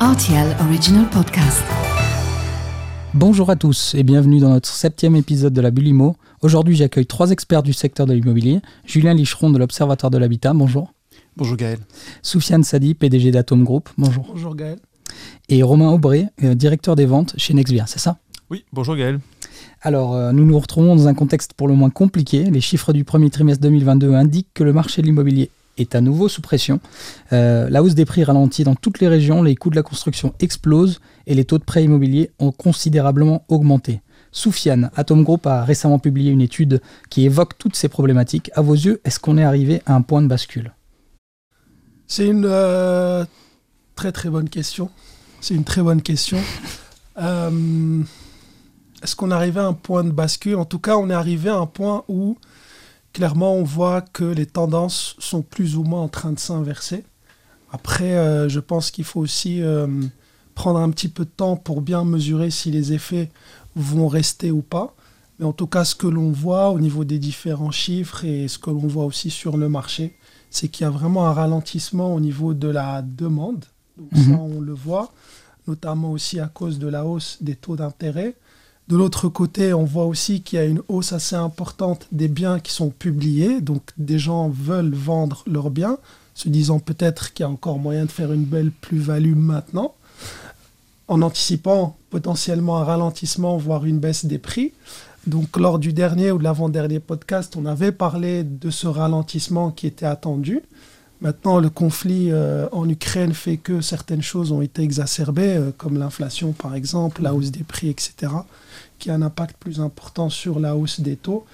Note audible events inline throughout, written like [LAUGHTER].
RTL Original Podcast. Bonjour à tous et bienvenue dans notre septième épisode de la Bulimo. Aujourd'hui, j'accueille trois experts du secteur de l'immobilier. Julien Licheron de l'Observatoire de l'Habitat, bonjour. Bonjour Gaël. Soufiane Sadi, PDG d'Atom Group, bonjour. Bonjour Gaël. Et Romain Aubray, euh, directeur des ventes chez Nexvia, c'est ça? Oui, bonjour Gaël. Alors, euh, nous nous retrouvons dans un contexte pour le moins compliqué. Les chiffres du premier trimestre 2022 indiquent que le marché de l'immobilier est à nouveau sous pression. Euh, la hausse des prix ralentit dans toutes les régions, les coûts de la construction explosent et les taux de prêt immobilier ont considérablement augmenté. Soufiane, Atom Group a récemment publié une étude qui évoque toutes ces problématiques. À vos yeux, est-ce qu'on est arrivé à un point de bascule? C'est une euh, très très bonne question. C'est une très bonne question. [LAUGHS] Euh, est-ce qu'on est arrivé à un point de bascule? En tout cas, on est arrivé à un point où clairement on voit que les tendances sont plus ou moins en train de s'inverser. Après, euh, je pense qu'il faut aussi euh, prendre un petit peu de temps pour bien mesurer si les effets vont rester ou pas. Mais en tout cas, ce que l'on voit au niveau des différents chiffres et ce que l'on voit aussi sur le marché, c'est qu'il y a vraiment un ralentissement au niveau de la demande. Donc ça, Mhm. on le voit, notamment aussi à cause de la hausse des taux d'intérêt. De l'autre côté, on voit aussi qu'il y a une hausse assez importante des biens qui sont publiés. Donc des gens veulent vendre leurs biens, se disant peut-être qu'il y a encore moyen de faire une belle plus-value maintenant, en anticipant potentiellement un ralentissement, voire une baisse des prix. Donc lors du dernier ou de l'avant-dernier podcast, on avait parlé de ce ralentissement qui était attendu. Maintenant, le conflit euh, en Ukraine fait que certaines choses ont été exacerbées, euh, comme l'inflation par exemple, la hausse des prix, etc., qui a un impact plus important sur la hausse des taux.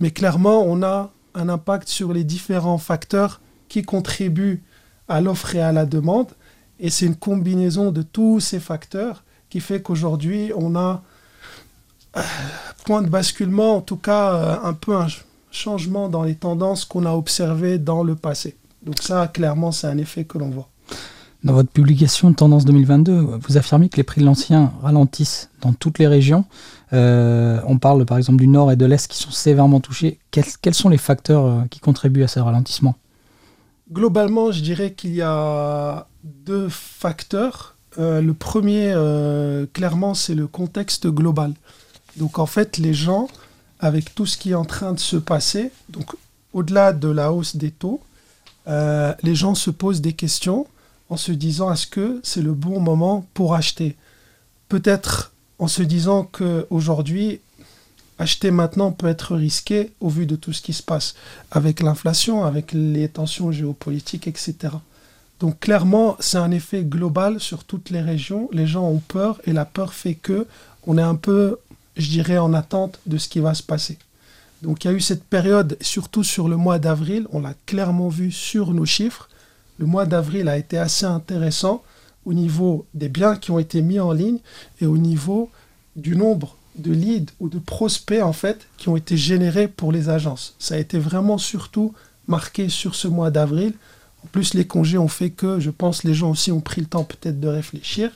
Mais clairement, on a un impact sur les différents facteurs qui contribuent à l'offre et à la demande. Et c'est une combinaison de tous ces facteurs qui fait qu'aujourd'hui, on a euh, point de basculement, en tout cas euh, un peu un ch- changement dans les tendances qu'on a observées dans le passé. Donc ça, clairement, c'est un effet que l'on voit. Dans votre publication Tendance 2022, vous affirmez que les prix de l'ancien ralentissent dans toutes les régions. Euh, on parle par exemple du nord et de l'est qui sont sévèrement touchés. Quels, sont les facteurs euh, qui contribuent à ce ralentissement? Globalement, je dirais qu'il y a deux facteurs. Euh, le premier, clairement, c'est le contexte global. Donc en fait, les gens, avec tout ce qui est en train de se passer, donc au-delà de la hausse des taux, les gens se posent des questions en se disant est-ce que c'est le bon moment pour acheter? Peut-être en se disant qu'aujourd'hui, acheter maintenant peut être risqué au vu de tout ce qui se passe avec l'inflation, avec les tensions géopolitiques, etc. Donc clairement, c'est un effet global sur toutes les régions. Les gens ont peur et la peur fait que on est un peu, je dirais, en attente de ce qui va se passer. Donc il y a eu cette période, surtout sur le mois d'avril, on l'a clairement vu sur nos chiffres. Le mois d'avril a été assez intéressant au niveau des biens qui ont été mis en ligne et au niveau du nombre de leads ou de prospects en fait qui ont été générés pour les agences. Ça a été vraiment surtout marqué sur ce mois d'avril. En plus, les congés ont fait que, je pense, les gens aussi ont pris le temps peut-être de réfléchir.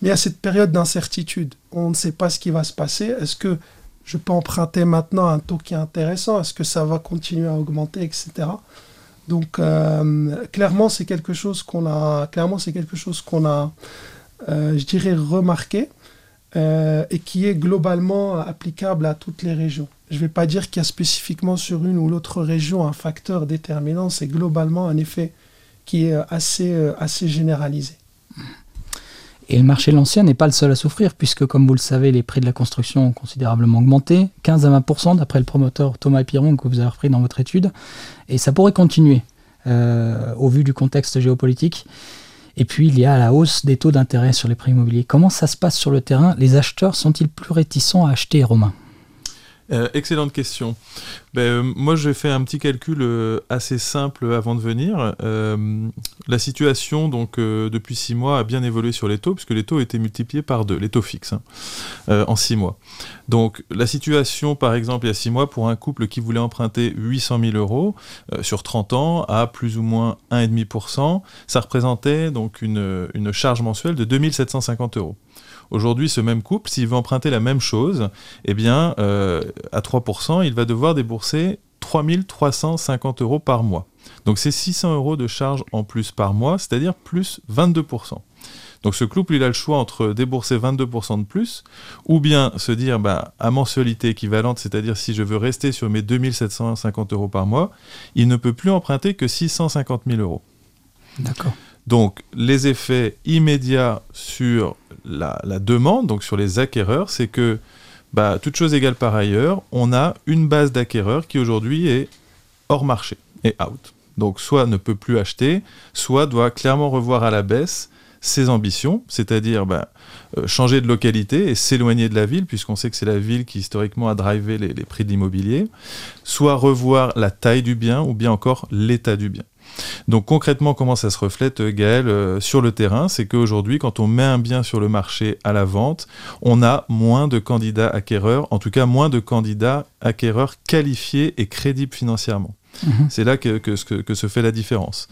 Mais a cette période d'incertitude. On ne sait pas ce qui va se passer. Est-ce que je peux emprunter maintenant un taux qui est intéressant? Est-ce que ça va continuer à augmenter, etc. Donc, euh, clairement, c'est quelque chose qu'on a, clairement, c'est quelque chose qu'on a, euh, je dirais, remarqué euh, et qui est globalement applicable à toutes les régions. Je ne vais pas dire qu'il y a spécifiquement sur une ou l'autre région un facteur déterminant, c'est globalement un effet qui est assez, assez généralisé. Et le marché de l'ancien n'est pas le seul à souffrir, puisque, comme vous le savez, les prix de la construction ont considérablement augmenté, 15 à 20 d'après le promoteur Thomas Piron que vous avez repris dans votre étude. Et ça pourrait continuer, euh, au vu du contexte géopolitique. Et puis, il y a la hausse des taux d'intérêt sur les prix immobiliers. Comment ça se passe sur le terrain? Les acheteurs sont-ils plus réticents à acheter, Romain? Euh, excellente question. Ben, euh, moi, j'ai fait un petit calcul euh, assez simple avant de venir. La situation, donc, depuis six mois, a bien évolué sur les taux, puisque les taux été multipliés par deux, les taux fixes, hein, en six mois. Donc, la situation, par exemple, il y a six mois, pour un couple qui voulait emprunter 800 000 euros sur 30 ans, à plus ou moins 1,5%, ça représentait donc une, une charge mensuelle de 2750 euros. Aujourd'hui, ce même couple, s'il veut emprunter la même chose, eh bien, euh, à 3%, il va devoir débourser 3350 euros par mois. Donc c'est 600 euros de charge en plus par mois, c'est-à-dire plus 22%. Donc ce couple, il a le choix entre débourser 22% de plus, ou bien se dire, bah, à mensualité équivalente, c'est-à-dire si je veux rester sur mes 2750 euros par mois, il ne peut plus emprunter que 650 000 euros. D'accord. Donc les effets immédiats sur la, demande, donc sur les acquéreurs, c'est que, bah, toute chose égale par ailleurs, on a une base d'acquéreurs qui aujourd'hui est hors marché et out. Donc soit ne peut plus acheter, soit doit clairement revoir à la baisse ses ambitions, c'est-à-dire bah, euh, changer de localité et s'éloigner de la ville, puisqu'on sait que c'est la ville qui historiquement a drivé les, les prix de l'immobilier, soit revoir la taille du bien ou bien encore l'état du bien. Donc concrètement, comment ça se reflète, euh, Gaël, euh, sur le terrain? C'est qu'aujourd'hui, quand on met un bien sur le marché à la vente, on a moins de candidats acquéreurs, en tout cas moins de candidats acquéreurs qualifiés et crédibles financièrement. Mhm. C'est là que, que, se fait la différence.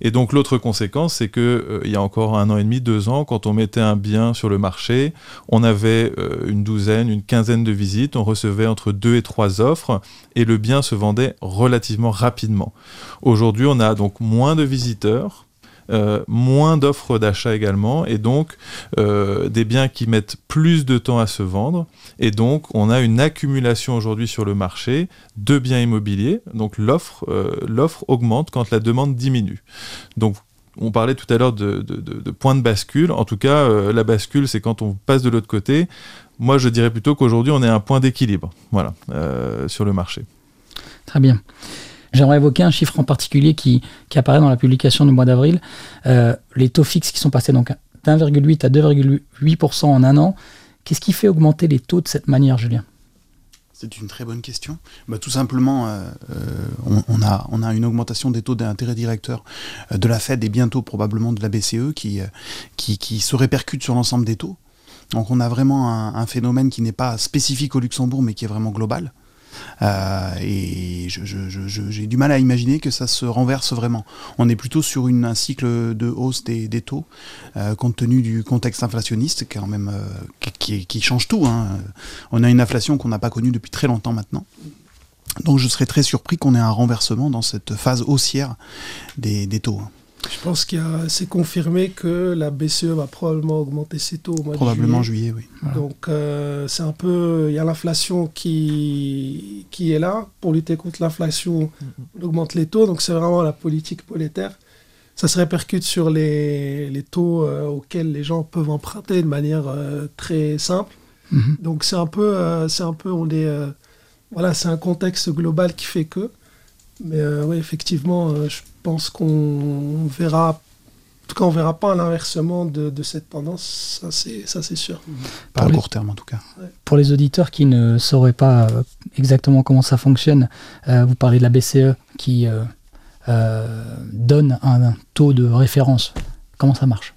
Et donc l'autre conséquence, c'est que euh, il y a encore un an et demi, deux ans, quand on mettait un bien sur le marché, on avait euh, une douzaine, une quinzaine de visites, on recevait entre deux et trois offres, et le bien se vendait relativement rapidement. Aujourd'hui, on a donc moins de visiteurs, euh, moins d'offres d'achat également, et donc euh, des biens qui mettent plus de temps à se vendre. Et donc, on a une accumulation aujourd'hui sur le marché de biens immobiliers. Donc, l'offre euh, augmente quand la demande diminue. Donc, on parlait tout à l'heure de, de, point de bascule. En tout cas, la bascule, c'est quand on passe de l'autre côté. Moi, je dirais plutôt qu'aujourd'hui, on est à un point d'équilibre voilà, sur le marché. Très bien. J'aimerais évoquer un chiffre en particulier qui, apparaît dans la publication du mois d'avril. Euh, les taux fixes qui sont passés donc d'1,8 à 2,8% en un an. Qu'est-ce qui fait augmenter les taux de cette manière, Julien? C'est une très bonne question. Bah, tout simplement, euh, euh, on, a, on a une augmentation des taux d'intérêt directeur de la Fed et bientôt probablement de la BCE qui, qui, se répercute sur l'ensemble des taux. Donc on a vraiment un phénomène qui n'est pas spécifique au Luxembourg mais qui est vraiment global. Euh, et j'ai du mal à imaginer que ça se renverse vraiment. On est plutôt sur un cycle de hausse des, taux, euh, compte tenu du contexte inflationniste euh, qui, change tout. Hein. On a une inflation qu'on n'a pas connue depuis très longtemps maintenant. Donc je serais très surpris qu'on ait un renversement dans cette phase haussière des, taux. Je pense qu'il c'est confirmé que la BCE va probablement augmenter ses taux au mois probablement de juillet. oui. Donc euh, c'est un peu, il y a l'inflation qui qui est là pour lutter contre l'inflation, on augmente les taux. Donc c'est vraiment la politique monétaire. Ça se répercute sur les, les taux euh, auxquels les gens peuvent emprunter de manière euh, très simple. Mhm. Donc c'est un peu, c'est un peu, on est, voilà, c'est un contexte global qui fait que. Mais oui, effectivement, je pense qu'on verra, en tout cas, on verra pas l'inversement de, de, cette tendance, ça c'est, ça c'est sûr. Pas à court terme en tout cas. Pour les auditeurs qui ne sauraient pas euh, exactement comment ça fonctionne, euh, vous parlez de la BCE qui euh, donne un, taux de référence. Comment ça marche?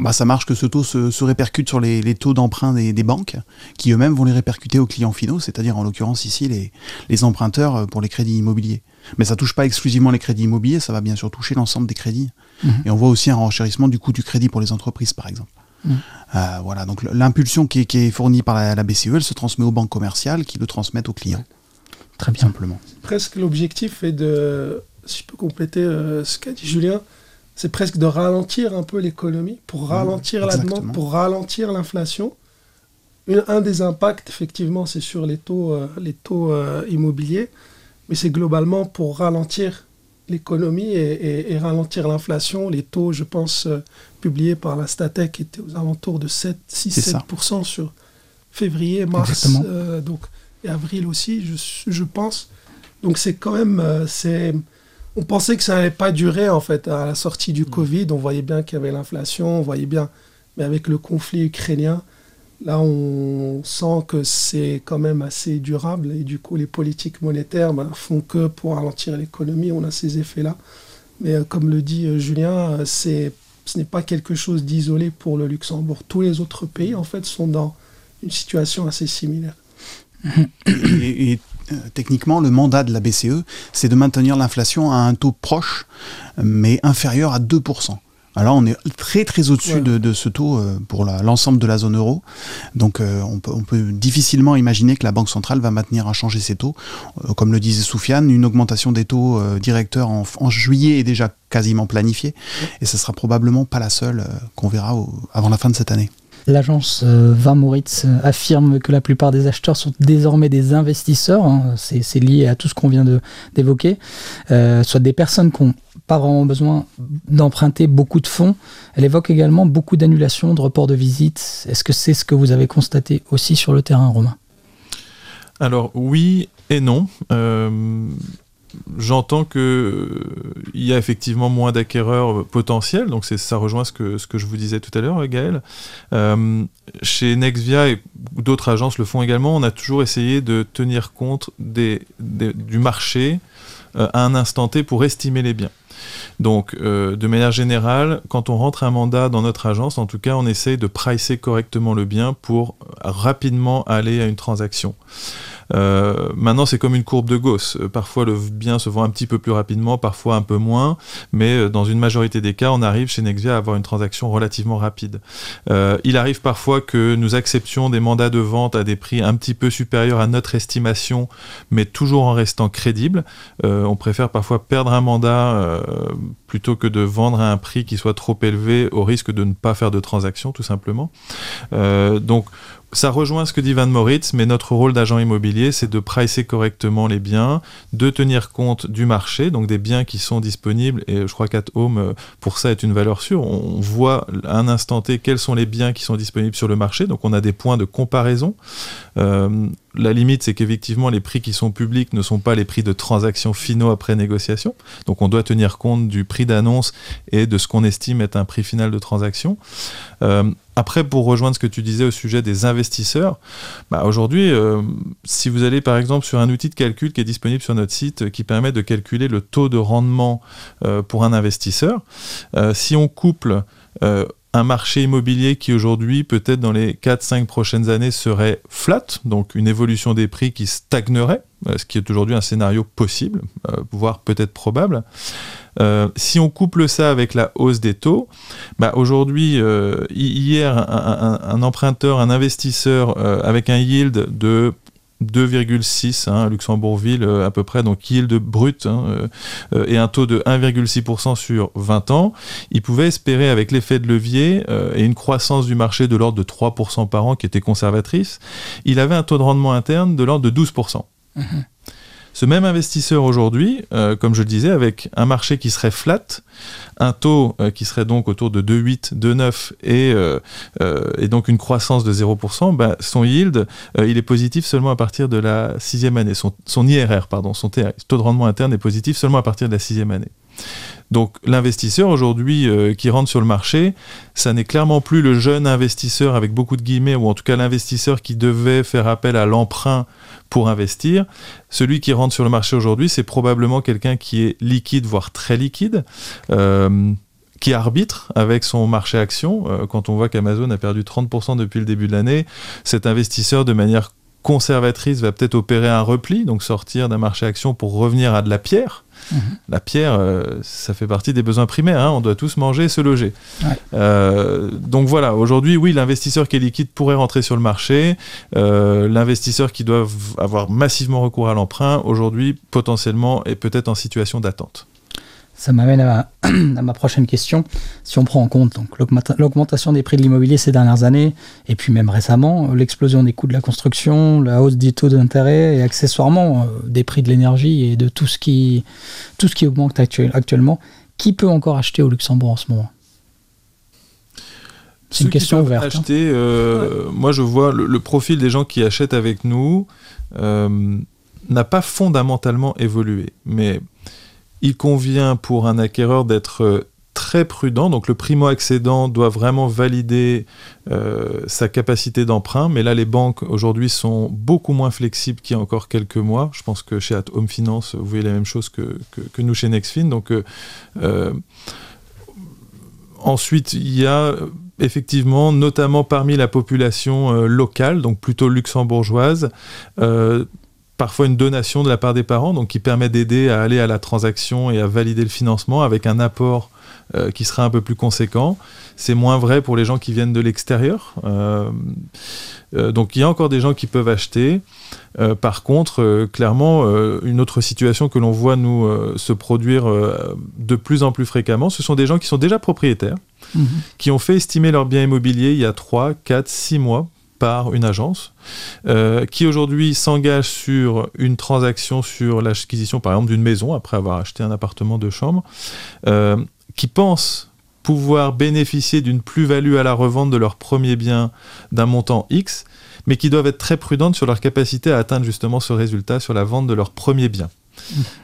Bah, ça marche que ce taux se, répercute sur les, taux d'emprunt des, des, banques, qui eux-mêmes vont les répercuter aux clients finaux, c'est-à-dire en l'occurrence ici les, les emprunteurs pour les crédits immobiliers. Mais ça touche pas exclusivement les crédits immobiliers, ça va bien sûr toucher l'ensemble des crédits. Mhm. Et on voit aussi un renchérissement du coût du crédit pour les entreprises, par exemple. Mhm. Euh, voilà, donc l'impulsion qui, est fournie par la, BCE, elle se transmet aux banques commerciales qui le transmettent aux clients. Très bien. Simplement. Presque l'objectif est de, si je peux compléter euh, ce qu'a dit Julien, c'est presque de ralentir un peu l'économie pour mhm. ralentir la demande, pour ralentir l'inflation. Un des impacts, effectivement, c'est sur les taux, euh, les taux immobiliers mais c'est globalement pour ralentir l'économie et, ralentir l'inflation. Les taux, je pense, euh, publiés par la Statec étaient aux alentours de 7, 6-7% sur février, mars, euh, donc, et avril aussi, je, je pense. Donc c'est quand même... Euh, c'est on pensait que ça n'allait pas durer, en fait, à la sortie du mmh. Covid. On voyait bien qu'il y avait l'inflation, on voyait bien... Mais avec le conflit ukrainien, Là, on sent que c'est quand même assez durable et du coup, les politiques monétaires ben, font que pour ralentir l'économie, on a ces effets-là. Mais euh, comme le dit euh, Julien, euh, ce n'est pas quelque chose d'isolé pour le Luxembourg. Tous les autres pays, en fait, sont dans une situation assez similaire. Et, techniquement, le mandat de la BCE, c'est de maintenir l'inflation à un taux proche, mais inférieur à 2%. Alors on est très très au-dessus de, ce taux euh, pour l'ensemble de la zone euro. Donc euh, on, peut, difficilement imaginer que la Banque centrale va maintenir à changer ses taux. Euh, comme le disait Soufiane, une augmentation des taux directeurs en, juillet est déjà quasiment planifiée. Et ce sera probablement pas la seule qu'on verra avant la fin de cette année. L'agence Van Moritz affirme que la plupart des acheteurs sont désormais des investisseurs. Hein. C'est lié à tout ce qu'on vient d'évoquer. soit des personnes qui ont pas vraiment besoin d'emprunter beaucoup de fonds. Elle évoque également beaucoup d'annulations, de reports de visites. Est-ce que c'est ce que vous avez constaté aussi sur le terrain, Romain? Alors oui et non. Euh, j'entends qu'il euh, y a effectivement moins d'acquéreurs potentiels, donc ça rejoint ce que, ce que je vous disais tout à l'heure, Gaël. Euh, chez Nexvia et d'autres agences le font également, on a toujours essayé de tenir compte du marché à un instant T pour estimer les biens. Donc, euh, de manière générale, quand on rentre un mandat dans notre agence, en tout cas, on essaye de pricer correctement le bien pour rapidement aller à une transaction. Euh, maintenant, c'est comme une courbe de Gauss. Euh, parfois, le bien se vend un petit peu plus rapidement, parfois un peu moins, mais euh, dans une majorité des cas, on arrive chez Nexvia à avoir une transaction relativement rapide. il arrive parfois que nous acceptions des mandats de vente à des prix un petit peu supérieurs à notre estimation, mais toujours en restant crédible. on préfère parfois perdre un mandat plutôt que de vendre à un prix qui soit trop élevé au risque de ne pas faire de transaction, tout simplement. donc, ça rejoint ce que dit Van Moritz, mais notre rôle d'agent immobilier, c'est de pricer correctement les biens, de tenir compte du marché, donc des biens qui sont disponibles. Et je crois qu'At Home, euh, pour ça, est une valeur sûre. On voit à un instant T quels sont les biens qui sont disponibles sur le marché, donc on a des points de comparaison. Euh, la limite, c'est qu'effectivement, les prix qui sont publics ne sont pas les prix de transaction finaux après négociation. Donc, on doit tenir compte du prix d'annonce et de ce qu'on estime être un prix final de transaction. Euh, après, pour rejoindre ce que tu disais au sujet des investisseurs, bah aujourd'hui, euh, si vous allez par exemple sur un outil de calcul qui est disponible sur notre site euh, qui permet de calculer le taux de rendement pour un investisseur, si on couple un marché immobilier qui aujourd'hui, peut-être dans les 4-5 prochaines années, serait flat, donc une évolution des prix qui stagnerait, euh, ce qui est aujourd'hui un scénario possible, euh, voire peut-être probable. Euh, si on couple ça avec la hausse des taux, bah aujourd'hui, hier, un, emprunteur, un investisseur avec un yield de 2,6 hein, Luxembourgville euh, à peu près, donc yield brut hein, euh, euh, et un taux de 1,6% sur 20 ans, il pouvait espérer avec l'effet de levier et une croissance du marché de l'ordre de 3% par an qui était conservatrice, il avait un taux de rendement interne de l'ordre de 12%. Ce même investisseur aujourd'hui, euh, comme je le disais, avec un marché qui serait flat, un taux euh, qui serait donc autour de 2,8, 2,9 et, euh, et donc une croissance de 0%, bah, son yield, il est positif seulement à partir de la sixième année. Son, son IRR, pardon, son taux de rendement interne est positif seulement à partir de la sixième année. Donc l'investisseur aujourd'hui qui rentre sur le marché, ça n'est clairement plus le jeune investisseur avec beaucoup de guillemets, ou en tout cas l'investisseur qui devait faire appel à l'emprunt pour investir. Celui qui rentre sur le marché aujourd'hui, c'est probablement quelqu'un qui est liquide, voire très liquide. Euh, qui arbitre avec son marché action. Euh, quand on voit qu'Amazon a perdu 30% depuis le début de l'année, cet investisseur, de manière conservatrice, va peut-être opérer un repli, donc sortir d'un marché action pour revenir à de la pierre. La pierre, euh, ça fait partie des besoins primaires. Hein. on doit tous manger et se loger. Euh, donc voilà, aujourd'hui, oui, l'investisseur qui est liquide pourrait rentrer sur le marché. Euh, l'investisseur qui doit avoir massivement recours à l'emprunt, aujourd'hui, potentiellement, est peut-être en situation d'attente. Ça m'amène [CLEARS THROAT] à, ma prochaine question. Si on prend en compte l'augmentation des prix de l'immobilier ces dernières années, et puis même récemment, l'explosion des coûts de la construction, la hausse des taux d'intérêt et accessoirement euh, des prix de l'énergie et de tout ce qui, tout ce qui augmente actuellement, qui peut encore acheter au Luxembourg en ce moment? C'est une question ouverte. Hein. Acheter, euh, Moi, je vois le, profil des gens qui achètent avec nous euh, n'a pas fondamentalement évolué. Mais il convient pour un acquéreur d'être euh, très prudent. Donc le primo-accédant doit vraiment valider euh, sa capacité d'emprunt. Mais là, les banques aujourd'hui sont beaucoup moins flexibles qu'il y a encore quelques mois. Je pense que chez At Home Finance, vous voyez la même chose que, que, nous chez Nexfin. Donc euh, ensuite, il y a effectivement, notamment parmi la population locale, donc plutôt luxembourgeoise, parfois une donation de la part des parents, donc qui permet d'aider à aller à la transaction et à valider le financement avec un apport qui sera un peu plus conséquent. C'est moins vrai pour les gens qui viennent de l'extérieur. donc il y a encore des gens qui peuvent acheter. par contre, clairement, une autre situation que l'on voit nous se produire de plus en plus fréquemment, ce sont des gens qui sont déjà propriétaires, mhm. qui ont fait estimer leur bien immobilier il y a 3, 4, 6 mois par une agence euh, qui aujourd'hui s'engage sur une transaction sur l'acquisition par exemple d'une maison après avoir acheté un appartement de chambre, euh, qui pense pouvoir bénéficier d'une plus-value à la revente de leur premier bien d'un montant X, mais qui doivent être très prudentes sur leur capacité à atteindre justement ce résultat sur la vente de leur premier bien.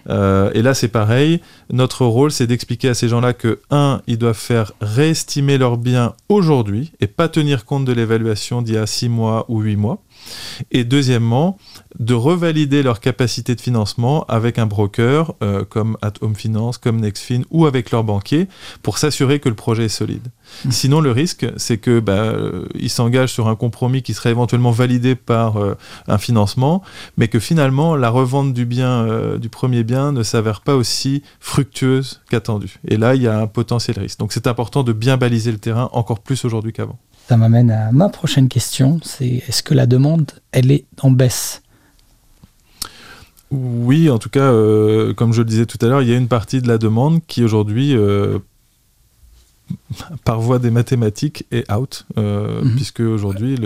Euh, et là, c'est pareil. Notre rôle, c'est d'expliquer à ces gens-là que, un, ils doivent faire réestimer leurs biens aujourd'hui et pas tenir compte de l'évaluation d'il y a six mois ou huit mois. Et deuxièmement, de revalider leur capacité de financement avec un broker euh, comme At Home Finance, comme Nextfin ou avec leur banquier pour s'assurer que le projet est solide. Mmh. Sinon, le risque, c'est que bah, euh, ils s'engagent sur un compromis qui serait éventuellement validé par euh, un financement, mais que finalement la revente du bien, du premier bien, ne s'avère pas aussi fructueuse qu'attendu. Et là, il y a un potentiel risque. Donc, c'est important de bien baliser le terrain encore plus aujourd'hui qu'avant. Ça m'amène à ma prochaine question, c'est est-ce que la demande, elle est en baisse? Oui, en tout cas, euh, comme je le disais tout à l'heure, il y a une partie de la demande qui aujourd'hui euh, par voie des mathématiques est out, euh, mhm. puisque aujourd'hui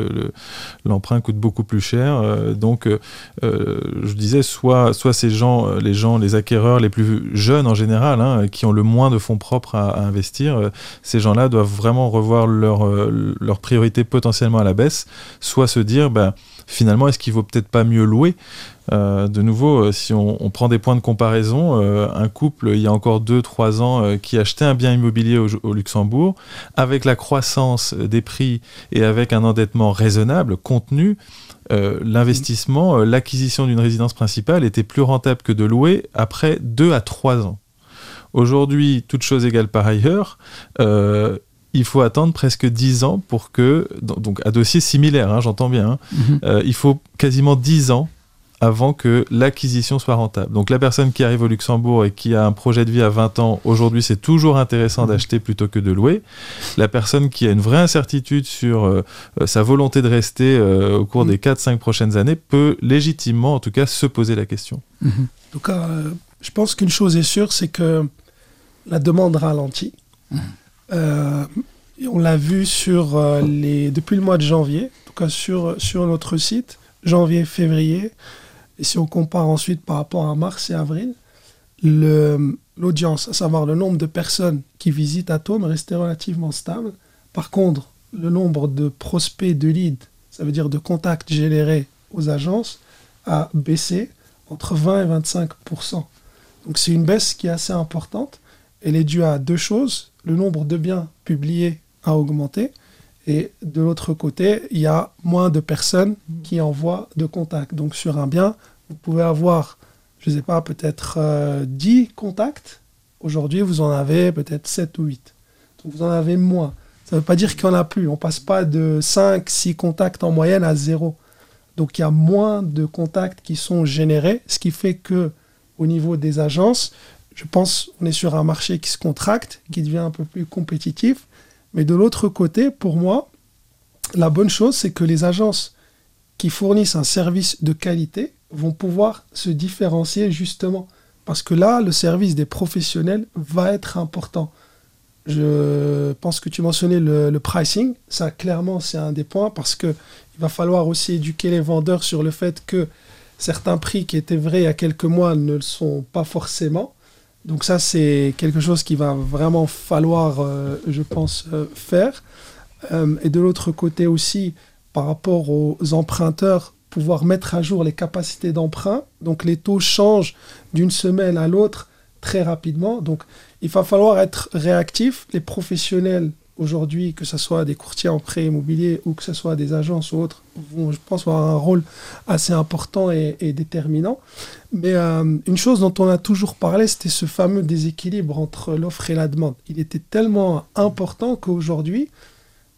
l'emprunt coûte beaucoup plus cher. Euh, donc, euh, je disais, soit, soit ces gens, les gens, les acquéreurs les plus jeunes en général, hein, qui ont le moins de fonds propres à, investir, ces gens-là doivent vraiment revoir leurs leur priorités potentiellement à la baisse, soit se dire, ben, finalement, est-ce qu'il vaut peut-être pas mieux louer? Euh, de nouveau, euh, si on, prend des points de comparaison, euh, un couple, il y a encore 2-3 ans, qui achetait un bien immobilier au, Luxembourg, avec la croissance des prix et avec un endettement raisonnable, contenu, l'investissement, l'acquisition d'une résidence principale était plus rentable que de louer après 2 à 3 ans. Aujourd'hui, toute chose égale par ailleurs, il faut attendre presque 10 ans pour que, donc à dossier similaire, hein, j'entends bien, hein, mhm. il faut quasiment 10 ans avant que l'acquisition soit rentable. Donc la personne qui arrive au Luxembourg et qui a un projet de vie à 20 ans, aujourd'hui c'est toujours intéressant mmh. d'acheter plutôt que de louer. La personne qui a une vraie incertitude sur euh, euh, sa volonté de rester euh, au cours mmh. des 4-5 prochaines années peut légitimement en tout cas se poser la question. Mmh. En tout cas, je pense qu'une chose est sûre, c'est que la demande ralentit. on l'a vu sur les, depuis le mois de janvier, en tout cas sur, sur notre site, janvier-février, et si on compare ensuite par rapport à mars et avril, l'audience, à savoir le nombre de personnes qui visitent Atom, restait relativement stable. Par contre, le nombre de prospects de leads, ça veut dire de contacts générés aux agences, a baissé entre 20 et 25% Donc c'est une baisse qui est assez importante. Elle est due à deux choses. Le nombre de biens publiés a augmenté et de l'autre côté, il y a moins de personnes qui envoient de contacts. Donc sur un bien, vous pouvez avoir, je ne sais pas, peut-être 10 euh, contacts. Aujourd'hui, vous en avez peut-être 7 ou 8. Donc vous en avez moins. Ça ne veut pas dire qu'il n'y en a plus. On ne passe pas de 5, 6 contacts en moyenne à 0. Donc il y a moins de contacts qui sont générés, ce qui fait que au niveau des agences, je pense qu'on est sur un marché qui se contracte, qui devient un peu plus compétitif. Mais de l'autre côté, pour moi, la bonne chose, c'est que les agences qui fournissent un service de qualité vont pouvoir se différencier justement. Parce que là, le service des professionnels va être important. Je pense que tu mentionnais le, pricing. Ça, clairement, c'est un des points parce qu'il va falloir aussi éduquer les vendeurs sur le fait que certains prix qui étaient vrais il y a quelques mois ne le sont pas forcément. Donc ça, c'est quelque chose qui va vraiment falloir, euh, je pense, euh, faire. Euh, et de l'autre côté aussi, par rapport aux emprunteurs, pouvoir mettre à jour les capacités d'emprunt. Donc les taux changent d'une semaine à l'autre très rapidement. Donc il va falloir être réactif. Les professionnels aujourd'hui, que ce soit des courtiers en prêt immobilier ou que ce soit des agences ou autres, vont, je pense, avoir un rôle assez important et, déterminant. Mais euh, une chose dont on a toujours parlé, c'était ce fameux déséquilibre entre l'offre et la demande. Il était tellement important qu'aujourd'hui,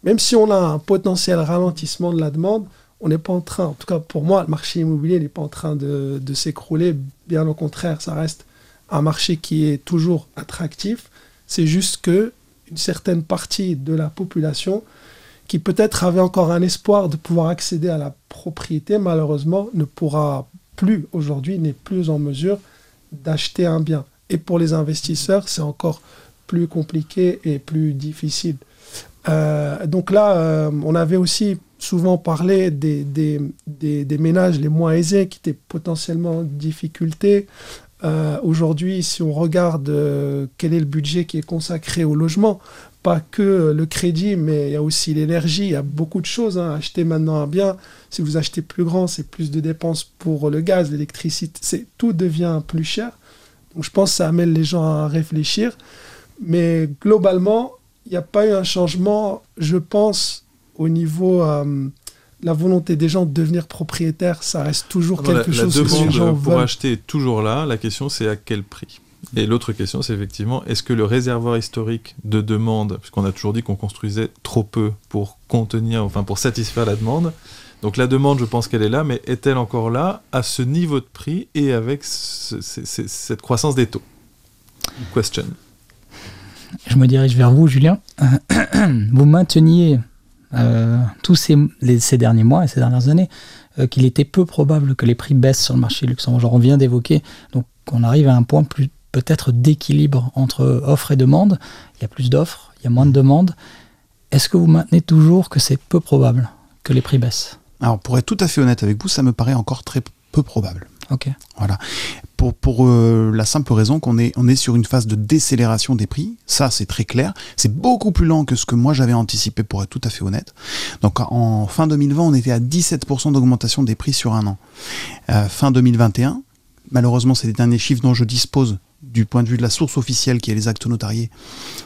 même si on a un potentiel ralentissement de la demande, on n'est pas en train, en tout cas pour moi, le marché immobilier n'est pas en train de, s'écrouler. Bien au contraire, ça reste un marché qui est toujours attractif. C'est juste que une certaine partie de la population qui peut-être avait encore un espoir de pouvoir accéder à la propriété, malheureusement, ne pourra plus aujourd'hui, n'est plus en mesure d'acheter un bien. Et pour les investisseurs, c'est encore plus compliqué et plus difficile. Euh, donc là, euh, on avait aussi souvent parlé des, des, des, ménages les moins aisés qui étaient potentiellement en difficulté. Euh, aujourd'hui, si on regarde quel est le budget qui est consacré au logement, pas que le crédit, mais il y a aussi l'énergie, il y a beaucoup de choses. Hein. Acheter maintenant un bien, si vous achetez plus grand, c'est plus de dépenses pour le gaz, l'électricité, tout devient plus cher. Donc je pense que ça amène les gens à réfléchir. Mais globalement, il n'y a pas eu un changement, je pense, au niveau euh, la volonté des gens de devenir propriétaires. Ça reste toujours ah quelque chose que les gens pour acheter est toujours là. La question, c'est à quel prix? Et l'autre question, c'est effectivement, est-ce que le réservoir historique de demande, puisqu'on a toujours dit qu'on construisait trop peu pour contenir, enfin pour satisfaire la demande, donc la demande, je pense qu'elle est là, mais est-elle encore là à ce niveau de prix et avec cette croissance des taux? Question. Je me dirige vers vous, Julien. [CLEARS THROAT] vous mainteniez euh, tous ces, ces, derniers mois et ces dernières années euh, qu'il était peu probable que les prix baissent sur le marché luxembourgeois. On vient d'évoquer, donc on arrive à un point plus peut-être d'équilibre entre offre et demande. Il y a plus d'offres, il y a moins de demandes. Est-ce que vous maintenez toujours que c'est peu probable que les prix baissent? Alors, pour être tout à fait honnête avec vous, ça me paraît encore très peu probable. Ok. Voilà. Pour, euh, la simple raison qu'on est, on est sur une phase de décélération des prix. Ça, c'est très clair. C'est beaucoup plus lent que ce que moi j'avais anticipé, pour être tout à fait honnête. Donc, en fin 2020, on était à 17% d'augmentation des prix sur un an. Euh, fin 2021, malheureusement, c'est les derniers chiffres dont je dispose du point de vue de la source officielle qui est les actes notariés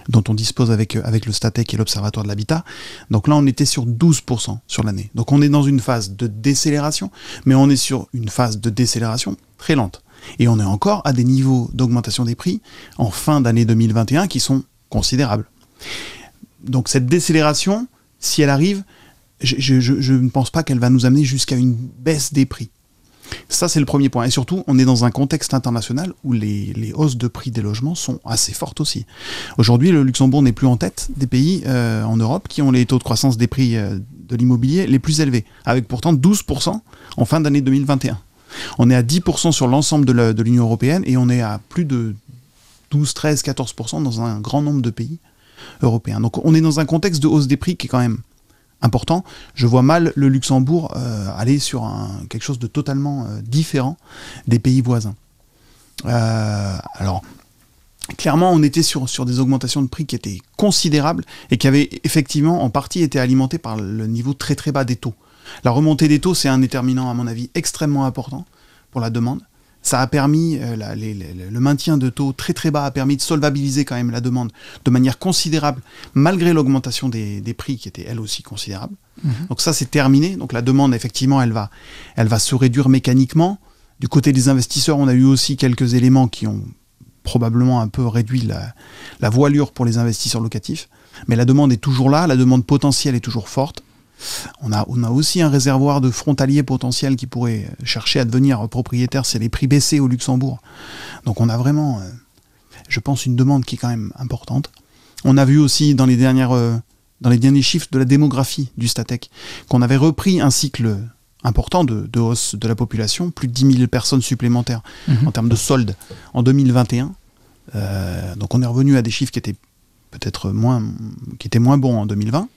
dont on dispose avec, euh, avec le Statec et l'Observatoire de l'Habitat. Donc là, on était sur 12% sur l'année. Donc on est dans une phase de décélération, mais on est sur une phase de décélération très lente. Et on est encore à des niveaux d'augmentation des prix en fin d'année 2021 qui sont considérables. Donc cette décélération, si elle arrive, je, ne pense pas qu'elle va nous amener jusqu'à une baisse des prix. Ça, c'est le premier point. Et surtout, on est dans un contexte international où les, hausses de prix des logements sont assez fortes aussi. Aujourd'hui, le Luxembourg n'est plus en tête des pays euh, en Europe qui ont les taux de croissance des prix euh, de l'immobilier les plus élevés, avec pourtant 12% en fin d'année 2021. On est à 10% sur l'ensemble de l'Union européenne et on est à plus de 12, 13, 14% dans un grand nombre de pays européens. Donc on est dans un contexte de hausse des prix qui est quand même important, je vois mal le Luxembourg euh, aller sur quelque chose de totalement euh, différent des pays voisins. Euh, alors, clairement, on était sur, sur des augmentations de prix qui étaient considérables et qui avaient effectivement en partie été alimentées par le niveau très très bas des taux. La remontée des taux, c'est un déterminant, à mon avis, extrêmement important pour la demande. Ça a permis, euh, le maintien de taux très très bas a permis de solvabiliser quand même la demande de manière considérable, malgré l'augmentation des, prix qui était elle aussi considérable. Mhm. Donc ça c'est terminé. Donc la demande effectivement elle va, elle va se réduire mécaniquement. Du côté des investisseurs, on a eu aussi quelques éléments qui ont probablement un peu réduit la, la voilure pour les investisseurs locatifs. Mais la demande est toujours là, la demande potentielle est toujours forte. On a, on a aussi un réservoir de frontaliers potentiels qui pourraient chercher à devenir propriétaires, c'est les prix baissés au Luxembourg. Donc on a vraiment, euh, je pense, une demande qui est quand même importante. On a vu aussi dans les, dernières, euh, dans les derniers chiffres de la démographie du Statec qu'on avait repris un cycle important de, hausse de la population, plus de 10 000 personnes supplémentaires mhm. en termes de soldes en 2021. Euh, donc on est revenu à des chiffres qui étaient peut-être moins, qui étaient moins bons en 2020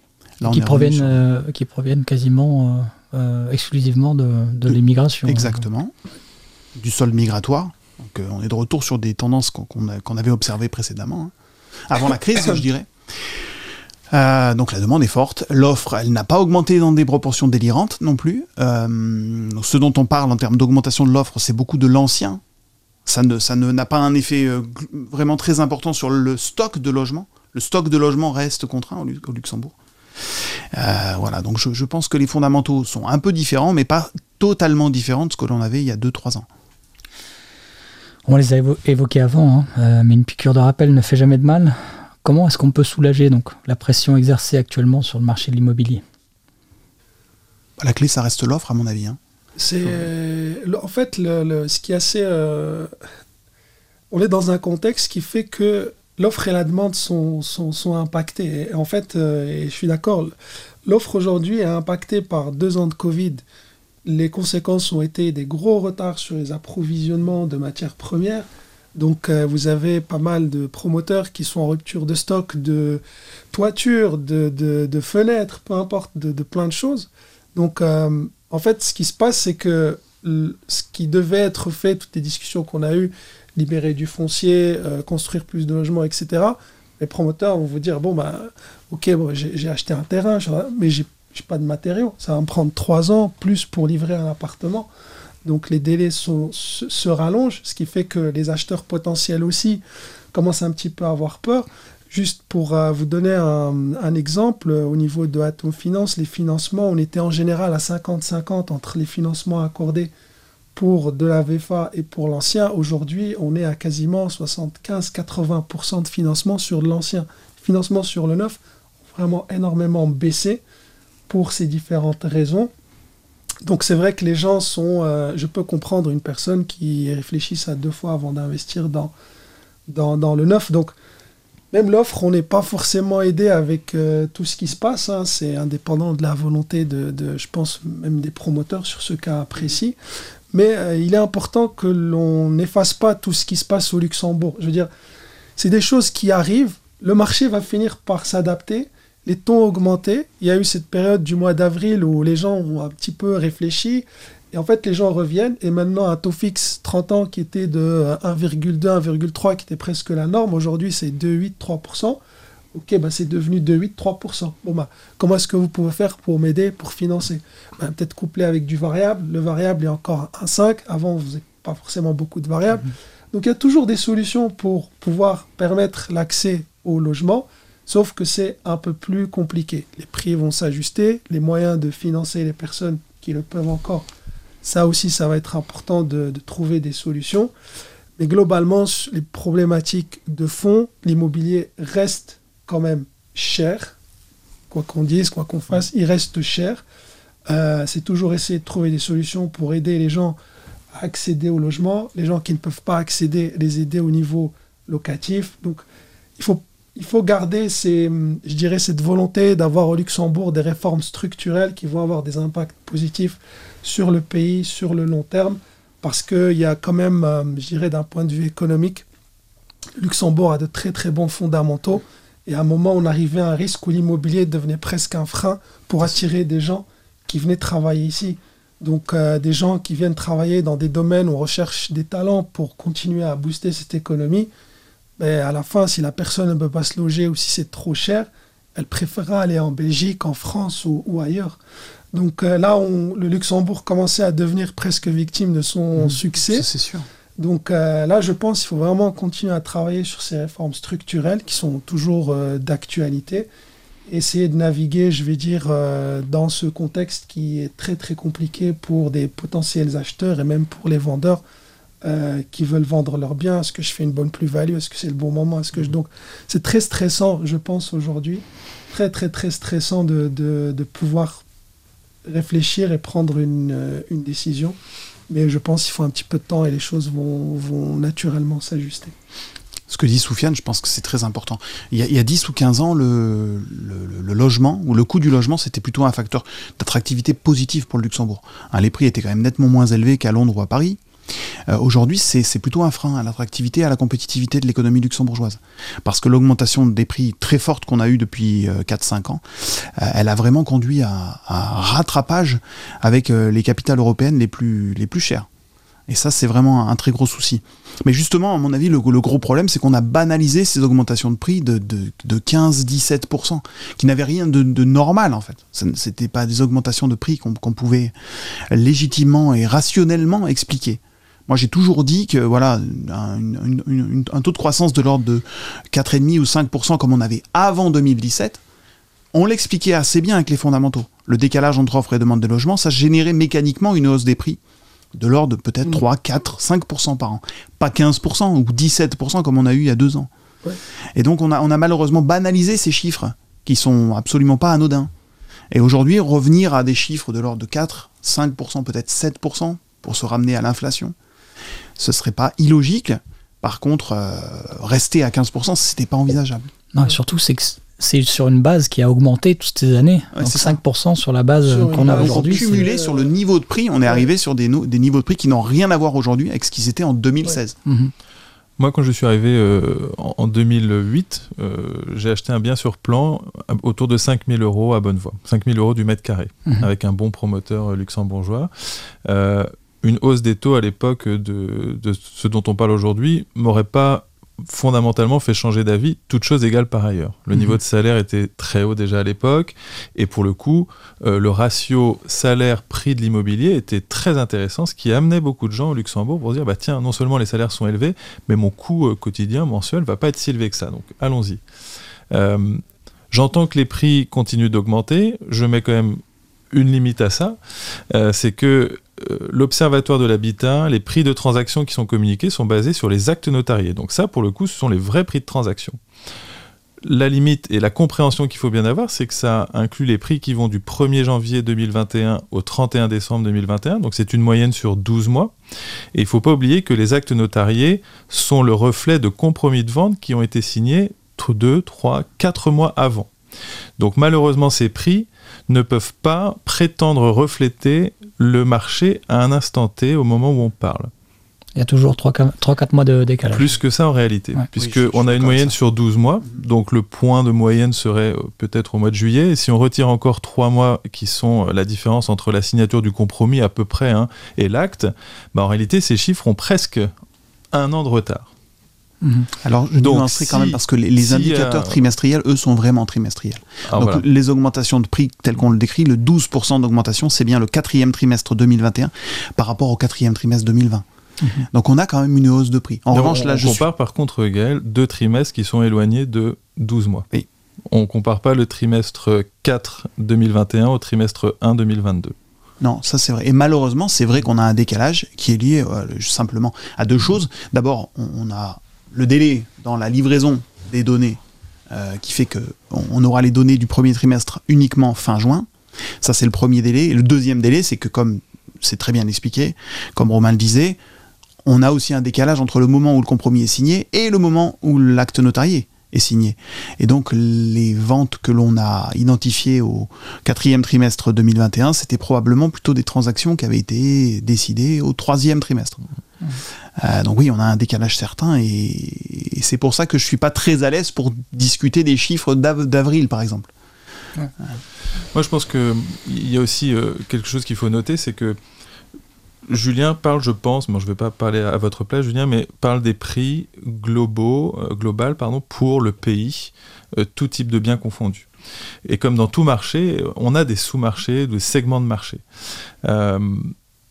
qui, proviennent, euh, qui proviennent quasiment euh, euh, exclusivement de, de l'immigration. Exactement, du sol migratoire. Donc on est de retour sur des tendances qu'on avait observées précédemment, hein. avant la crise, je dirais. donc la demande est forte, l'offre, elle n'a pas augmenté dans des proportions délirantes non plus. ce dont on parle en termes d'augmentation de l'offre, c'est beaucoup de l'ancien. Ça ne, ça n'a pas un effet vraiment très important sur le stock de logements. Le stock de logements reste contraint au Luxembourg. Euh, voilà, donc je, pense que les fondamentaux sont un peu différents, mais pas totalement différents de ce que l'on avait il y a 2-3 ans. On les a évoqués avant, hein, euh, mais une piqûre de rappel ne fait jamais de mal. Comment est-ce qu'on peut soulager donc la pression exercée actuellement sur le marché de l'immobilier? Bah, La clé, ça reste l'offre, à mon avis. Hein. C'est en fait le, ce qui est assez. Euh, on est dans un contexte qui fait que l'offre et la demande sont, sont, impactées. En fait, euh, et je suis d'accord, l'offre aujourd'hui est impactée par deux ans de Covid. Les conséquences ont été des gros retards sur les approvisionnements de matières premières. Donc euh, vous avez pas mal de promoteurs qui sont en rupture de stock de toitures, de, de, fenêtres, peu importe, de, de, plein de choses. Donc euh, en fait, ce qui se passe, c'est que ce qui devait être fait, toutes les discussions qu'on a eues, libérer du foncier, euh, construire plus de logements, etc., les promoteurs vont vous dire, bon, bah, ok, bon, j'ai acheté un terrain, mais j'ai pas de matériaux. Ça va me prendre trois ans plus pour livrer un appartement. Donc les délais se, rallongent, ce qui fait que les acheteurs potentiels aussi commencent un petit peu à avoir peur. Juste pour euh, vous donner un, exemple, au niveau de Atom Finance, les financements, on était en général à 50-50 entre les financements accordés pour de la VFA et pour l'ancien. Aujourd'hui, on est à quasiment 75-80% de financement sur l'ancien. Financement sur le neuf vraiment énormément baissé pour ces différentes raisons. Donc c'est vrai que les gens sont... Euh, je peux comprendre une personne qui réfléchisse à deux fois avant d'investir dans, dans, le neuf. Donc même l'offre, on n'est pas forcément aidé avec euh, tout ce qui se passe. Hein. C'est indépendant de la volonté de, de, je pense, même des promoteurs sur ce cas précis. Mais euh, il est important que l'on n'efface pas tout ce qui se passe au Luxembourg. Je veux dire, c'est des choses qui arrivent. Le marché va finir par s'adapter les taux ont augmenté. Il y a eu cette période du mois d'avril où les gens ont un petit peu réfléchi. Et en fait, les gens reviennent. Et maintenant, un taux fixe 30 ans qui était de 1,2, euh, 1,3, qui était presque la norme, aujourd'hui, c'est 2,8, 3%. Ok, ben c'est devenu 2,8, 3%. Bon, bah, comment est-ce que vous pouvez faire pour m'aider, pour financer? Ben, Peut-être coupler avec du variable. Le variable est encore 1,5. Avant, vous n'avez pas forcément beaucoup de variables. Mhm. Donc, il y a toujours des solutions pour pouvoir permettre l'accès au logement. Sauf que c'est un peu plus compliqué. Les prix vont s'ajuster, les moyens de financer les personnes qui le peuvent encore, ça aussi, ça va être important de, trouver des solutions. Mais globalement, les problématiques de fond, l'immobilier reste quand même cher. Quoi qu'on dise, quoi qu'on fasse, il reste cher. Euh, c'est toujours essayer de trouver des solutions pour aider les gens à accéder au logement, les gens qui ne peuvent pas accéder, les aider au niveau locatif. Donc, il faut il faut garder je dirais, cette volonté d'avoir au Luxembourg des réformes structurelles qui vont avoir des impacts positifs sur le pays, sur le long terme, parce qu'il y a quand même, euh, je dirais, d'un point de vue économique, Luxembourg a de très très bons fondamentaux. Et à un moment, on arrivait à un risque où l'immobilier devenait presque un frein pour attirer des gens qui venaient travailler ici. Donc euh, des gens qui viennent travailler dans des domaines où on recherche des talents pour continuer à booster cette économie mais à la fin, si la personne ne peut pas se loger ou si c'est trop cher, elle préférera aller en Belgique, en France ou, ailleurs. Donc euh, là, on, le Luxembourg commençait à devenir presque victime de son mmh, succès. C'est sûr. Donc euh, là, je pense qu'il faut vraiment continuer à travailler sur ces réformes structurelles qui sont toujours euh, d'actualité. Essayer de naviguer, je vais dire, dans ce contexte qui est très très compliqué pour des potentiels acheteurs et même pour les vendeurs euh, qui veulent vendre leurs biens. Est-ce que je fais une bonne plus-value? Est-ce que c'est le bon moment? Est-ce que. Donc, c'est très stressant, je pense, aujourd'hui. Très, très, très stressant de, de, de pouvoir réfléchir et prendre une, euh, une, décision. Mais je pense qu'il faut un petit peu de temps et les choses vont, naturellement s'ajuster. Ce que dit Soufiane, je pense que c'est très important. Il y, a, il y, a, 10 ou 15 ans, le, logement, ou le coût du logement, c'était plutôt un facteur d'attractivité positif pour le Luxembourg. Hein, les prix étaient quand même nettement moins élevés qu'à Londres ou à Paris. Euh, aujourd'hui, c'est plutôt un frein à l'attractivité, à la compétitivité de l'économie luxembourgeoise. Parce que l'augmentation des prix très forte qu'on a eue depuis 4-5 euh, ans, euh, elle a vraiment conduit à, un rattrapage avec les capitales européennes les plus, les plus chères. Et ça, c'est vraiment un, très gros souci. Mais justement, à mon avis, le, gros problème, c'est qu'on a banalisé ces augmentations de prix de, de, 15-17%, qui n'avaient rien de, normal, en fait. Ce n'était pas des augmentations de prix qu'on pouvait légitimement et rationnellement expliquer. Moi, j'ai toujours dit que voilà, un, taux de croissance de l'ordre de 4,5 ou 5% comme on avait avant 2017, on l'expliquait assez bien avec les fondamentaux. Le décalage entre offre et demande de logement, ça générait mécaniquement une hausse des prix de l'ordre de peut-être 3, 4, 5% par an. Pas 15% ou 17% comme on a eu il y a deux ans. Et donc on a, on a malheureusement banalisé ces chiffres qui sont absolument pas anodins. Et aujourd'hui, revenir à des chiffres de l'ordre de 4, 5%, peut-être 7% pour se ramener à l'inflation, ce serait pas illogique, Par contre, euh, rester à 15%, c'était pas envisageable. Non, et surtout, c'est que c'est sur une base qui a augmenté toutes ces années. Ouais, donc c'est ça. 5% sur la base Sur qu'on a aujourd'hui. Cumulé sur le niveau de prix, on est Ouais. arrivé sur des, no- des niveaux de prix qui n'ont rien à voir aujourd'hui avec ce qu'ils étaient en 2016. c'est- Mhm. Moi, quand je suis arrivé euh, en, en 2008, euh, j'ai acheté un bien sur plan autour de 5000 euros à Bonnevoie. 5000 euros du mètre carré, Mhm. avec un bon promoteur euh, luxembourgeois. Euh, une hausse des taux à l'époque de, de ce dont on parle aujourd'hui m'aurait pas fondamentalement fait changer d'avis, toute chose égale par ailleurs. Le Mhm. niveau de salaire était très haut déjà à l'époque, et pour le coup, euh, le ratio salaire-prix de l'immobilier était très intéressant, ce qui amenait beaucoup de gens au Luxembourg pour dire, bah tiens, non seulement les salaires sont élevés, mais mon coût euh, quotidien, mensuel, va pas être si élevé que ça. Donc allons-y. Euh, J'entends que les prix continuent d'augmenter, je mets quand même une limite à ça, c'est que l'Observatoire de l'habitat, les prix de transaction qui sont communiqués sont basés sur les actes notariés. Donc ça, pour le coup, ce sont les vrais prix de transaction. La limite et la compréhension qu'il faut bien avoir, c'est que ça inclut les prix qui vont du 1er janvier 2021 au 31 décembre 2021. Donc c'est une moyenne sur 12 mois. Et il ne faut pas oublier que les actes notariés sont le reflet de compromis de vente qui ont été signés 2, 3, 4 mois avant. Donc malheureusement, ces prix ne peuvent pas prétendre refléter le marché à un instant T au moment où on parle. Il y a toujours 3-4 mois de décalage. Plus que ça en réalité, Ouais. puisque Oui, je- je on a une moyenne ça. sur 12 mois, donc le point de moyenne serait euh, peut-être au mois de juillet, et si on retire encore 3 mois qui sont euh, la différence entre la signature du compromis à peu près hein, et l'acte, bah, en réalité ces chiffres ont presque un an de retard. Mhm. Alors, je Donc, nuancerai quand si- même parce que les, les si, indicateurs euh, trimestriels, eux, sont vraiment trimestriels. Alors, Donc, voilà. les augmentations de prix telles qu'on le décrit, le 12% d'augmentation, c'est bien le quatrième trimestre 2021 par rapport au quatrième trimestre 2020. Donc, on a quand même une hausse de prix. En revanche, on, là, on je suis- compare par contre, Gaël, deux trimestres qui sont éloignés de 12 mois. Oui. On compare pas le trimestre 4 2021 au trimestre 1 2022. Non, ça c'est vrai. Et malheureusement, c'est vrai qu'on a un décalage qui est lié euh, simplement à deux choses. D'abord, on, on a le délai dans la livraison des données euh, qui fait que on, aura les données du premier trimestre uniquement fin juin. Ça, c'est le premier délai. Et le deuxième délai, c'est que comme c'est très bien expliqué, comme Romain le disait, on a aussi un décalage entre le moment où le compromis est signé et le moment où l'acte notarié est signé. Et donc les ventes que l'on a identifiées au quatrième trimestre 2021, c'était probablement plutôt des transactions qui avaient été décidées au troisième trimestre. Euh, donc oui, on a un décalage certain et, et c'est pour ça que je suis pas très à l'aise pour discuter des chiffres d'av- d'avril, par exemple. Moi, je pense qu'il y a aussi euh, quelque chose qu'il faut noter, c'est que Julien parle, je pense, moi je ne vais pas parler à votre place, Julien, mais parle des prix globaux, euh, global, pardon, pour le pays, euh, tout type de biens confondus. Et comme dans tout marché, on a des sous-marchés, des segments de marché.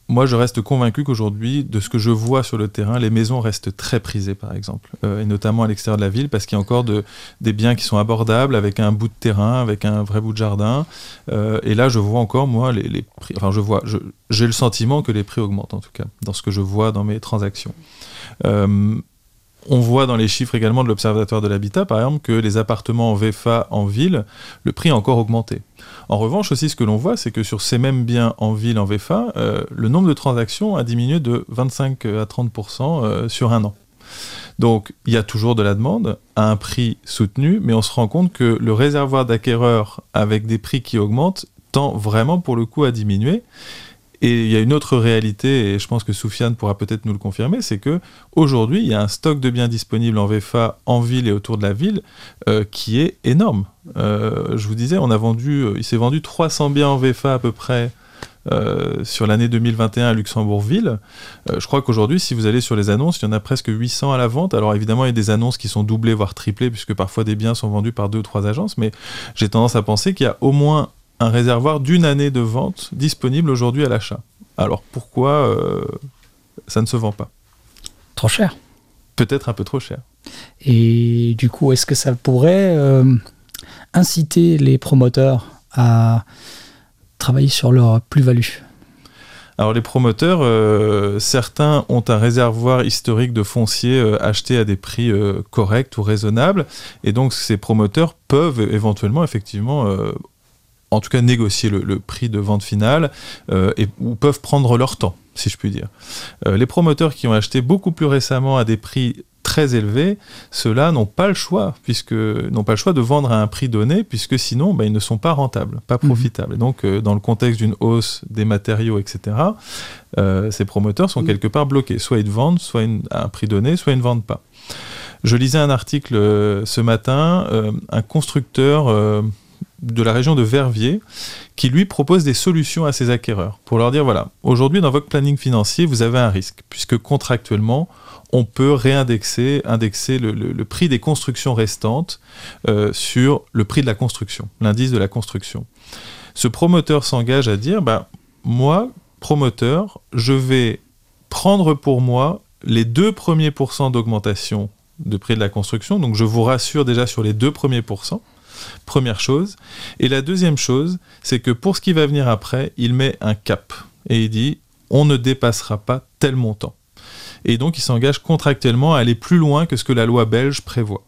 Moi, je reste convaincu qu'aujourd'hui, de ce que je vois sur le terrain, les maisons restent très prisées, par exemple, euh, et notamment à l'extérieur de la ville, parce qu'il y a encore de, des biens qui sont abordables, avec un bout de terrain, avec un vrai bout de jardin. Euh, et là, je vois encore, moi, les, prix. Enfin, je vois, j'ai le sentiment que les prix augmentent, en tout cas, dans ce que je vois dans mes transactions. Euh, on voit dans les chiffres également de l'Observatoire de l'habitat, par exemple, que les appartements en VFA en ville, le prix a encore augmenté. En revanche, aussi, ce que l'on voit, c'est que sur ces mêmes biens en ville, en VFA, euh, le nombre de transactions a diminué de 25 à 30% euh, sur un an. Donc, il y a toujours de la demande à un prix soutenu, mais on se rend compte que le réservoir d'acquéreurs avec des prix qui augmentent tend vraiment pour le coup à diminuer. Et il y a une autre réalité, et je pense que Soufiane pourra peut-être nous le confirmer, c'est que aujourd'hui, il y a un stock de biens disponibles en VFA en ville et autour de la ville euh, qui est énorme. Euh, je vous disais, on a vendu, euh, il s'est vendu 300 biens en VFA à peu près sur l'année 2021 à Luxembourg-Ville. Je crois qu'aujourd'hui, si vous allez sur les annonces, il y en a presque 800 à la vente. Alors évidemment, il y a des annonces qui sont doublées, voire triplées, puisque parfois des biens sont vendus par deux ou trois agences, mais j'ai tendance à penser qu'il y a au moins un réservoir d'une année de vente disponible aujourd'hui à l'achat. Alors pourquoi euh, ça ne se vend pas? Trop cher. Peut-être un peu trop cher. Et du coup, est-ce que ça pourrait euh, inciter les promoteurs à travailler sur leur plus-value? Alors les promoteurs, euh, certains ont un réservoir historique de foncier euh, acheté à des prix euh, corrects ou raisonnables, et donc ces promoteurs peuvent éventuellement effectivement, en tout cas négocier le, le prix de vente finale, euh, et, ou peuvent prendre leur temps, si je puis dire. Euh, les promoteurs qui ont acheté beaucoup plus récemment à des prix très élevés, ceux-là n'ont pas le choix, puisque n'ont pas le choix de vendre à un prix donné, puisque sinon, bah, ils ne sont pas rentables, pas Mhm. profitables. Et donc, euh, dans le contexte d'une hausse des matériaux, etc., euh, ces promoteurs sont quelque part bloqués. Soit ils vendent, soit à un prix donné, soit ils ne vendent pas. Je lisais un article euh, ce matin, euh, un constructeur euh, de la région de Verviers qui lui propose des solutions à ses acquéreurs pour leur dire voilà, aujourd'hui dans votre planning financier, vous avez un risque, puisque contractuellement, on peut réindexer indexer le, prix des constructions restantes euh, sur le prix de la construction, l'indice de la construction. Ce promoteur s'engage à dire bah, moi, promoteur, je vais prendre pour moi les deux premiers pourcents d'augmentation de prix de la construction. Donc je vous rassure déjà sur les deux premiers pourcents. Première chose. Et la deuxième chose, c'est que pour ce qui va venir après, il met un cap. Et il dit, on ne dépassera pas tel montant. Et donc il s'engage contractuellement à aller plus loin que ce que la loi belge prévoit.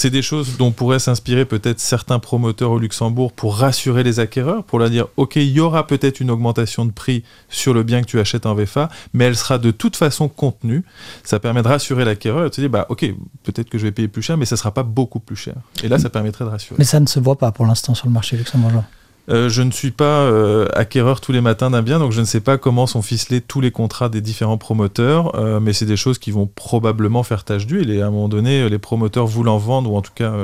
C'est des choses dont pourraient s'inspirer peut-être certains promoteurs au Luxembourg pour rassurer les acquéreurs, pour leur dire ok, il y aura peut-être une augmentation de prix sur le bien que tu achètes en VFA, mais elle sera de toute façon contenue. Ça permet de rassurer l'acquéreur et de se dire bah ok, peut-être que je vais payer plus cher, mais ça sera pas beaucoup plus cher. Et là, ça permettrait de rassurer. Mais ça ne se voit pas pour l'instant sur le marché luxembourgeois. Euh, je ne suis pas euh, acquéreur tous les matins d'un bien, donc je ne sais pas comment sont ficelés tous les contrats des différents promoteurs, euh, mais c'est des choses qui vont probablement faire tâche d'huile. Et à un moment donné, les promoteurs voulant vendre, ou en tout cas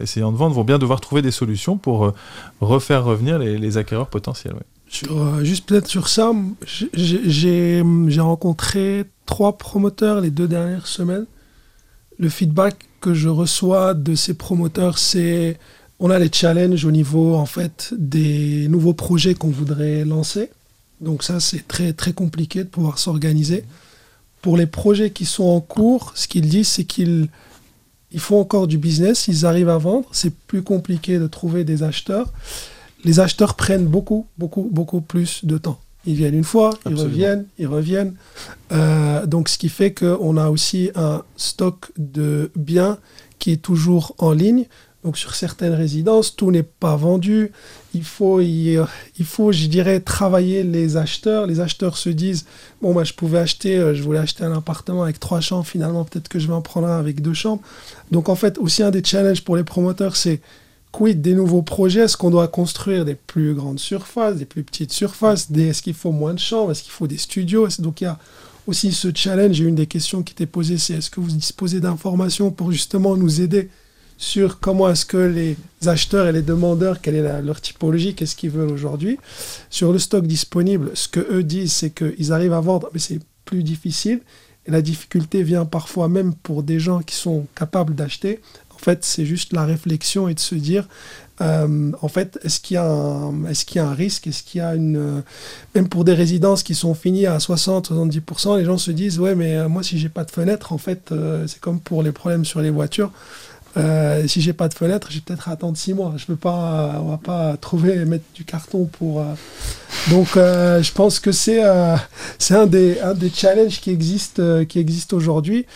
essayant de vendre, vont bien devoir trouver des solutions pour refaire revenir les, acquéreurs potentiels. juste peut-être sur ça, j'ai rencontré trois promoteurs les deux dernières semaines. Le feedback que je reçois de ces promoteurs, c'est on a les challenges au niveau en fait des nouveaux projets qu'on voudrait lancer. Donc ça, c'est très très compliqué de pouvoir s'organiser. Pour les projets qui sont en cours, ce qu'ils disent, c'est qu'ils ils font encore du business, ils arrivent à vendre. C'est plus compliqué de trouver des acheteurs les acheteurs prennent beaucoup, beaucoup, beaucoup plus de temps. Ils viennent une fois, ils reviennent, ils reviennent. Euh, donc, ce qui fait qu'on a aussi un stock de biens qui est toujours en ligne. Donc, sur certaines résidences, tout n'est pas vendu. Il faut, il faut, je dirais, travailler les acheteurs. Les acheteurs se disent Bon, moi, je pouvais acheter, euh, je voulais acheter un appartement avec trois chambres. Finalement, peut-être que je vais en prendre un avec deux chambres. Donc, en fait, aussi un des challenges pour les promoteurs, c'est quid des nouveaux projets? Est-ce qu'on doit construire des plus grandes surfaces, des plus petites surfaces? Est-ce qu'il faut moins de chambres? Est-ce qu'il faut des studios? Donc il y a aussi ce challenge. Et une des questions qui était posée, c'est est-ce que vous disposez d'informations pour justement nous aider sur comment est-ce que les acheteurs et les demandeurs, quelle est leur typologie, qu'est-ce qu'ils veulent aujourd'hui Sur le stock disponible, ce que eux disent, c'est qu'ils arrivent à vendre, mais c'est plus difficile. Et la difficulté vient parfois même pour des gens qui sont capables d'acheter. En fait, c'est juste la réflexion et de se dire, euh, en fait, est-ce qu'il y, a un- risque? Est-ce qu'il y a une... euh, même pour des résidences qui sont finies à 60-70%, les gens se disent, ouais, mais euh, moi, si j'ai pas de fenêtre, en fait, c'est comme pour les problèmes sur les voitures. Euh, si j'ai pas de fenêtre, je vais peut-être attendre six mois. Je peux pas, on va pas trouver et mettre du carton pour. euh, Donc, euh, je pense que c'est c'est un des un des challenges qui existent euh, qui existent aujourd'hui.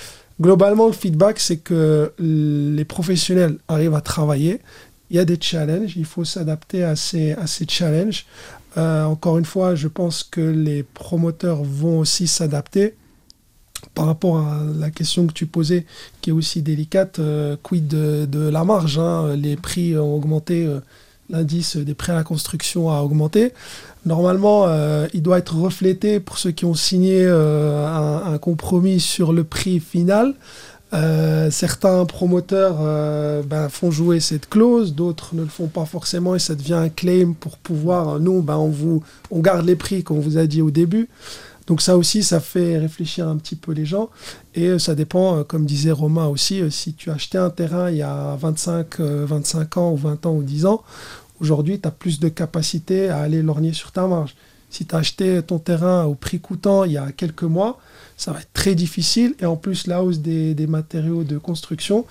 Globalement, le feedback, c'est que les professionnels arrivent à travailler. Il y a des challenges, il faut s'adapter à ces, à ces challenges. Encore une fois, je pense que les promoteurs vont aussi s'adapter. Par rapport à la question que tu posais, qui est aussi délicate, euh, quid de, la marge hein, Les prix ont augmenté, euh, l'indice des prêts à la construction a augmenté. Normalement, euh, il doit être reflété pour ceux qui ont signé un, compromis sur le prix final. Certains promoteurs ben, font jouer cette clause, d'autres ne le font pas forcément et ça devient un claim pour pouvoir, nous, ben, on, vous, on garde les prix qu'on vous a dit au début. Donc ça aussi, ça fait réfléchir un petit peu les gens. Et euh, ça dépend, euh, comme disait Romain aussi, euh, si tu acheté un terrain il y a 25, euh, 25 ans ou 20 ans ou 10 ans, aujourd'hui, tu as plus de capacité à aller lorgner sur ta marge. Si tu as acheté ton terrain au prix coûtant il y a quelques mois, ça va être très difficile. Et en plus, la hausse des, matériaux de construction,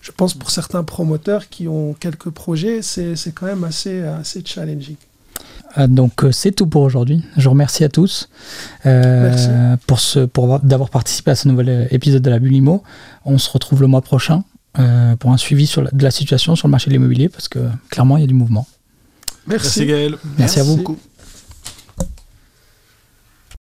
je pense pour certains promoteurs qui ont quelques projets, c'est c'est quand même assez, assez challenging. Euh, donc euh, c'est tout pour aujourd'hui. Je vous remercie à tous euh, Merci. pour ce pour avoir- d'avoir participé à ce nouvel euh, épisode de la Bulle Imo. On se retrouve le mois prochain euh, pour un suivi sur la- de la situation sur le marché de l'immobilier parce que clairement il y a du mouvement. Merci Gaël. Merci à vous. beaucoup.